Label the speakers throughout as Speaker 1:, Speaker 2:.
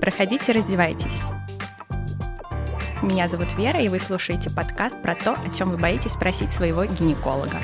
Speaker 1: Проходите, раздевайтесь. Меня зовут Вера, и вы слушаете подкаст про то, о чем вы боитесь спросить своего гинеколога.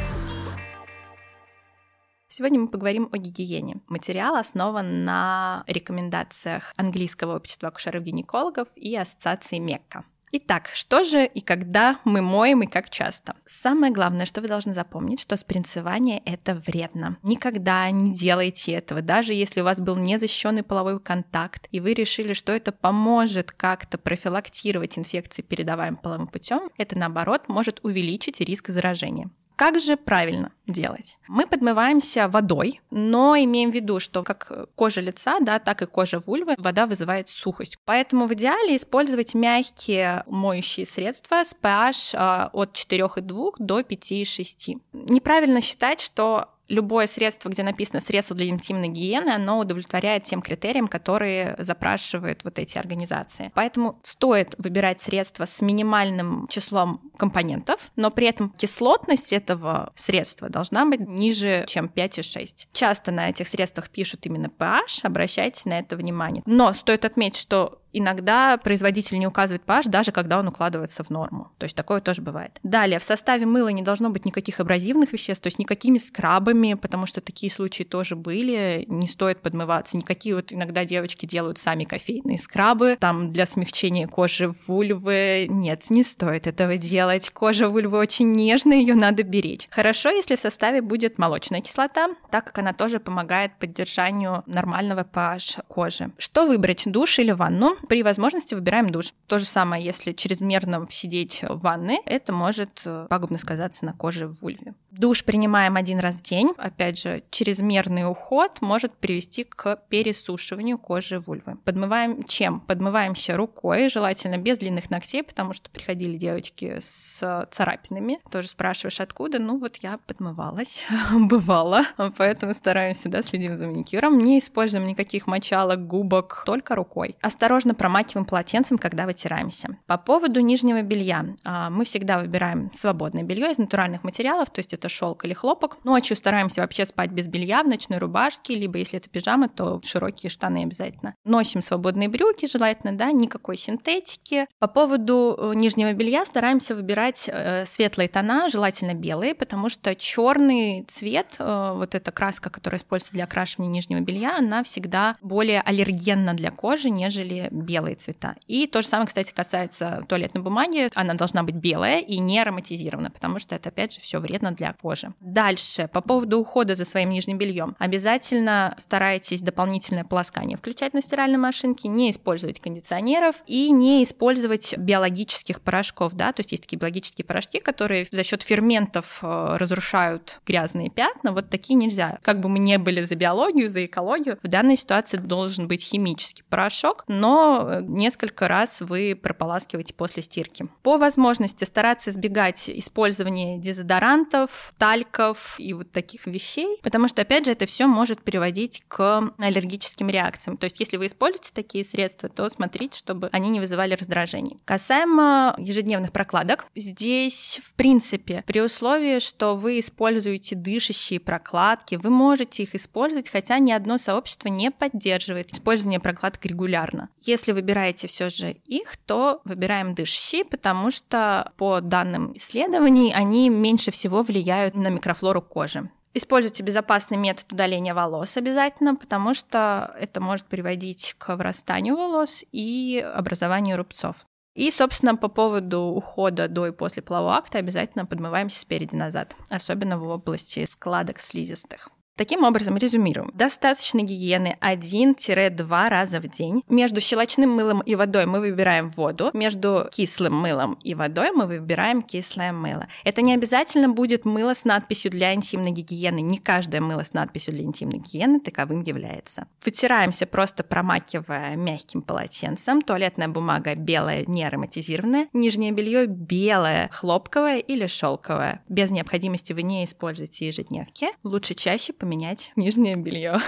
Speaker 1: Сегодня мы поговорим о гигиене. Материал основан на рекомендациях английского общества акушеров-гинекологов и ассоциации МЕККА. Итак, что же и когда мы моем и как часто? Самое главное, что вы должны запомнить, что спринцевание это вредно. Никогда не делайте этого, даже если у вас был незащищенный половой контакт, и вы решили, что это поможет как-то профилактировать инфекции, передаваемые половым путем, это наоборот может увеличить риск заражения. Как же правильно делать? Мы подмываемся водой, но имеем в виду, что как кожа лица, да, так и кожа вульвы, вода вызывает сухость. Поэтому в идеале использовать мягкие моющие средства с pH а, от 4,2 до 5,6. Неправильно считать, что любое средство, где написано средство для интимной гигиены, оно удовлетворяет тем критериям, которые запрашивают вот эти организации. Поэтому стоит выбирать средства с минимальным числом компонентов, но при этом кислотность этого средства должна быть ниже, чем 5,6. Часто на этих средствах пишут именно pH, обращайте на это внимание. Но стоит отметить, что Иногда производитель не указывает pH, даже когда он укладывается в норму. То есть такое тоже бывает. Далее, в составе мыла не должно быть никаких абразивных веществ, то есть никакими скрабами, потому что такие случаи тоже были, не стоит подмываться. Никакие вот иногда девочки делают сами кофейные скрабы, там для смягчения кожи вульвы. Нет, не стоит этого делать. Кожа вульвы очень нежная, ее надо беречь. Хорошо, если в составе будет молочная кислота, так как она тоже помогает поддержанию нормального pH кожи. Что выбрать, душ или ванну? При возможности выбираем душ. То же самое, если чрезмерно сидеть в ванной, это может э, пагубно сказаться на коже в вульве. Душ принимаем один раз в день. Опять же, чрезмерный уход может привести к пересушиванию кожи вульвы. Подмываем чем? Подмываемся рукой, желательно без длинных ногтей, потому что приходили девочки с царапинами. Тоже спрашиваешь, откуда? Ну вот я подмывалась, бывало, поэтому стараемся, да, следим за маникюром. Не используем никаких мочалок, губок, только рукой. Осторожно обязательно промакиваем полотенцем, когда вытираемся. По поводу нижнего белья. А, мы всегда выбираем свободное белье из натуральных материалов, то есть это шелк или хлопок. Ночью стараемся вообще спать без белья, в ночной рубашке, либо если это пижама, то широкие штаны обязательно. Носим свободные брюки, желательно, да, никакой синтетики. По поводу э, нижнего белья стараемся выбирать э, светлые тона, желательно белые, потому что черный цвет, э, вот эта краска, которая используется для окрашивания нижнего белья, она всегда более аллергенна для кожи, нежели белые цвета. И то же самое, кстати, касается туалетной бумаги. Она должна быть белая и не ароматизирована, потому что это, опять же, все вредно для кожи. Дальше, по поводу ухода за своим нижним бельем. Обязательно старайтесь дополнительное полоскание включать на стиральной машинке, не использовать кондиционеров и не использовать биологических порошков, да, то есть есть такие биологические порошки, которые за счет ферментов э, разрушают грязные пятна, вот такие нельзя. Как бы мы не были за биологию, за экологию, в данной ситуации должен быть химический порошок, но несколько раз вы прополаскиваете после стирки. По возможности стараться избегать использования дезодорантов, тальков и вот таких вещей, потому что, опять же, это все может приводить к аллергическим реакциям. То есть, если вы используете такие средства, то смотрите, чтобы они не вызывали раздражений. Касаемо ежедневных прокладок, здесь, в принципе, при условии, что вы используете дышащие прокладки, вы можете их использовать, хотя ни одно сообщество не поддерживает использование прокладок регулярно. Если выбираете все же их, то выбираем дышащие, потому что по данным исследований они меньше всего влияют на микрофлору кожи. Используйте безопасный метод удаления волос обязательно, потому что это может приводить к врастанию волос и образованию рубцов. И, собственно, по поводу ухода до и после полового акта обязательно подмываемся спереди-назад, особенно в области складок слизистых. Таким образом, резюмируем. Достаточно гигиены 1-2 раза в день. Между щелочным мылом и водой мы выбираем воду. Между кислым мылом и водой мы выбираем кислое мыло. Это не обязательно будет мыло с надписью для интимной гигиены. Не каждое мыло с надписью для интимной гигиены таковым является. Вытираемся просто промакивая мягким полотенцем. Туалетная бумага белая, не ароматизированная. Нижнее белье белое, хлопковое или шелковое. Без необходимости вы не используете ежедневки. Лучше чаще поменять нижнее белье.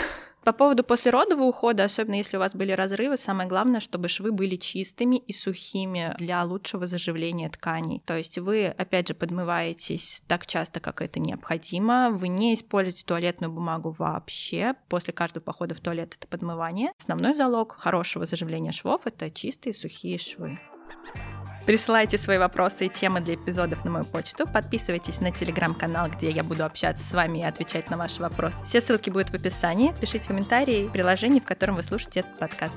Speaker 1: По поводу послеродового ухода, особенно если у вас были разрывы, самое главное, чтобы швы были чистыми и сухими для лучшего заживления тканей. То есть вы, опять же, подмываетесь так часто, как это необходимо. Вы не используете туалетную бумагу вообще. После каждого похода в туалет это подмывание. Основной залог хорошего заживления швов — это чистые сухие швы. Присылайте свои вопросы и темы для эпизодов на мою почту. Подписывайтесь на телеграм-канал, где я буду общаться с вами и отвечать на ваши вопросы. Все ссылки будут в описании. Пишите комментарии в приложении, в котором вы слушаете этот подкаст.